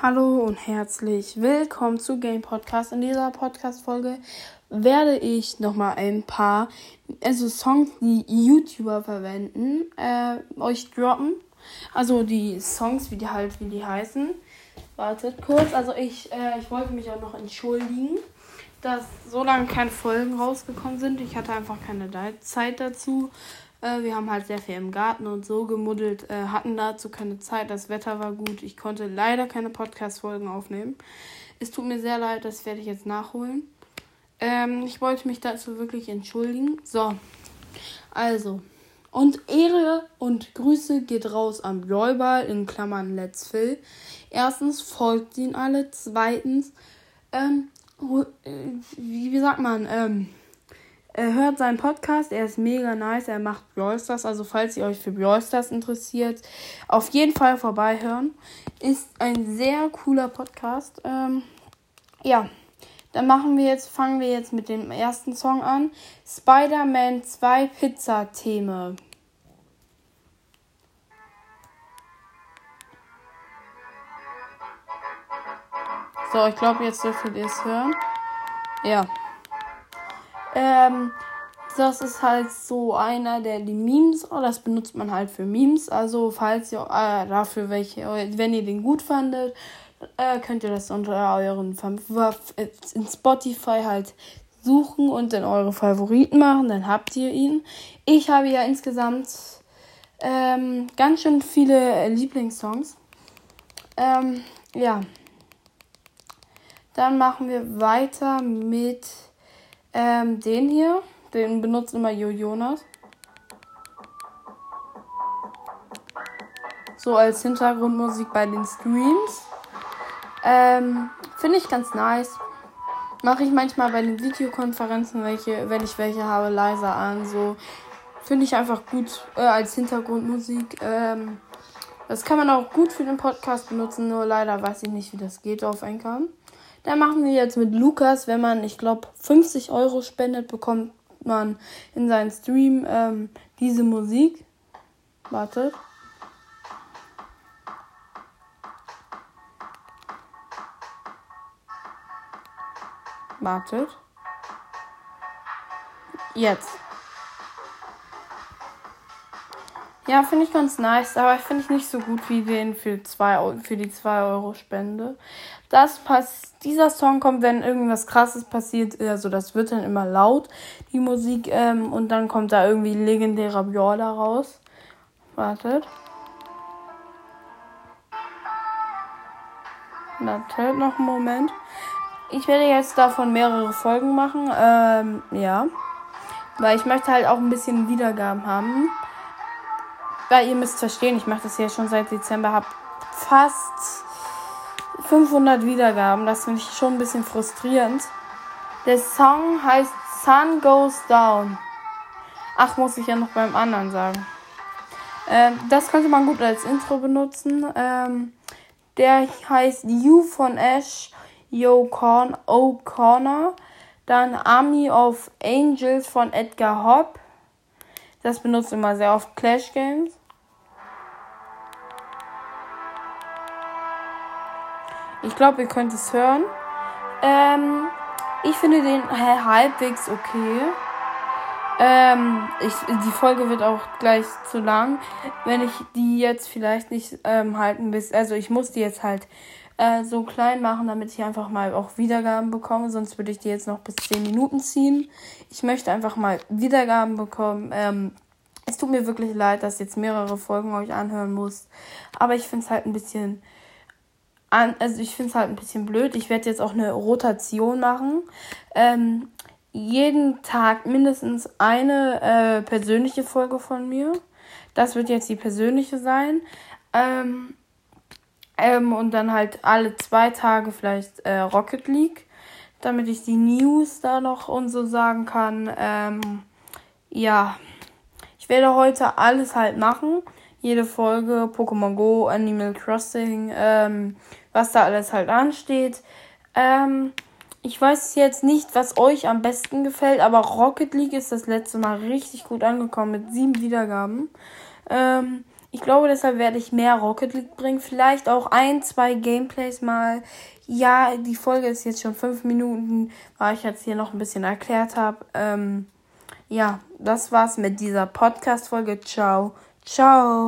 Hallo und herzlich willkommen zu Game Podcast. In dieser Podcast-Folge werde ich nochmal ein paar also Songs, die YouTuber verwenden, äh, euch droppen. Also die Songs, wie die halt, wie die heißen. Wartet kurz. Also ich, äh, ich wollte mich auch noch entschuldigen, dass so lange keine Folgen rausgekommen sind. Ich hatte einfach keine Zeit dazu. Äh, wir haben halt sehr viel im Garten und so gemuddelt, äh, hatten dazu keine Zeit. Das Wetter war gut. Ich konnte leider keine Podcast-Folgen aufnehmen. Es tut mir sehr leid, das werde ich jetzt nachholen. Ähm, ich wollte mich dazu wirklich entschuldigen. So, also. Und Ehre und Grüße geht raus an Bläuball in Klammern Let's Fill. Erstens folgt ihn alle. Zweitens, ähm, äh, wie, wie sagt man, ähm, er hört seinen Podcast, er ist mega nice, er macht Brawl also falls ihr euch für Brawl interessiert, auf jeden Fall vorbeihören. Ist ein sehr cooler Podcast. Ähm, ja, dann machen wir jetzt, fangen wir jetzt mit dem ersten Song an. Spider-Man 2 Pizza-Theme. So, ich glaube, jetzt dürft ihr es hören. Ja. Ähm, das ist halt so einer der die Memes, oh, das benutzt man halt für Memes. Also falls ihr äh, dafür welche, wenn ihr den gut fandet, äh, könnt ihr das unter euren in Spotify halt suchen und in eure Favoriten machen, dann habt ihr ihn. Ich habe ja insgesamt ähm, ganz schön viele Lieblingssongs. Ähm, ja. Dann machen wir weiter mit ähm, den hier, den benutzt immer Jo Jonas. So als Hintergrundmusik bei den Streams. Ähm, Finde ich ganz nice. Mache ich manchmal bei den Videokonferenzen, welche, wenn ich welche habe, leiser an. So finde ich einfach gut äh, als Hintergrundmusik. Ähm, das kann man auch gut für den Podcast benutzen, nur leider weiß ich nicht, wie das geht auf Anchor. Dann machen wir jetzt mit Lukas, wenn man, ich glaube, 50 Euro spendet, bekommt man in seinen Stream ähm, diese Musik. Wartet. Wartet. Jetzt. Ja, finde ich ganz nice, aber finde ich nicht so gut wie den für, zwei, für die 2 Euro Spende. Das pass dieser Song kommt, wenn irgendwas krasses passiert, also das wird dann immer laut, die Musik, ähm, und dann kommt da irgendwie legendärer Bjorda raus. Wartet. Wartet noch einen Moment. Ich werde jetzt davon mehrere Folgen machen, ähm, ja. Weil ich möchte halt auch ein bisschen Wiedergaben haben. Weil ihr müsst verstehen, ich mache das ja schon seit Dezember, habe fast 500 Wiedergaben. Das finde ich schon ein bisschen frustrierend. Der Song heißt Sun Goes Down. Ach, muss ich ja noch beim anderen sagen. Ähm, das könnte man gut als Intro benutzen. Ähm, der heißt You von Ash Yo O'Connor. Dann Army of Angels von Edgar Hopp. Das benutzt immer sehr oft Clash Games. Ich glaube, ihr könnt es hören. Ähm, ich finde den halbwegs okay. Ähm, ich, die Folge wird auch gleich zu lang. Wenn ich die jetzt vielleicht nicht ähm, halten will. Also ich muss die jetzt halt äh, so klein machen, damit ich einfach mal auch Wiedergaben bekomme. Sonst würde ich die jetzt noch bis 10 Minuten ziehen. Ich möchte einfach mal Wiedergaben bekommen. Ähm, es tut mir wirklich leid, dass ich jetzt mehrere Folgen euch anhören muss. Aber ich finde es halt ein bisschen an, also ich finde es halt ein bisschen blöd. Ich werde jetzt auch eine Rotation machen. Ähm, jeden Tag mindestens eine äh, persönliche Folge von mir. Das wird jetzt die persönliche sein. Ähm, ähm, und dann halt alle zwei Tage vielleicht äh, Rocket League, damit ich die News da noch und so sagen kann. Ähm, ja, ich werde heute alles halt machen jede Folge Pokémon Go, Animal Crossing, ähm, was da alles halt ansteht. Ähm, ich weiß jetzt nicht, was euch am besten gefällt, aber Rocket League ist das letzte Mal richtig gut angekommen mit sieben Wiedergaben. Ähm, Ich glaube, deshalb werde ich mehr Rocket League bringen. Vielleicht auch ein, zwei Gameplays mal. Ja, die Folge ist jetzt schon fünf Minuten, weil ich jetzt hier noch ein bisschen erklärt habe. Ähm, ja, das war's mit dieser Podcast-Folge. Ciao. Ciao.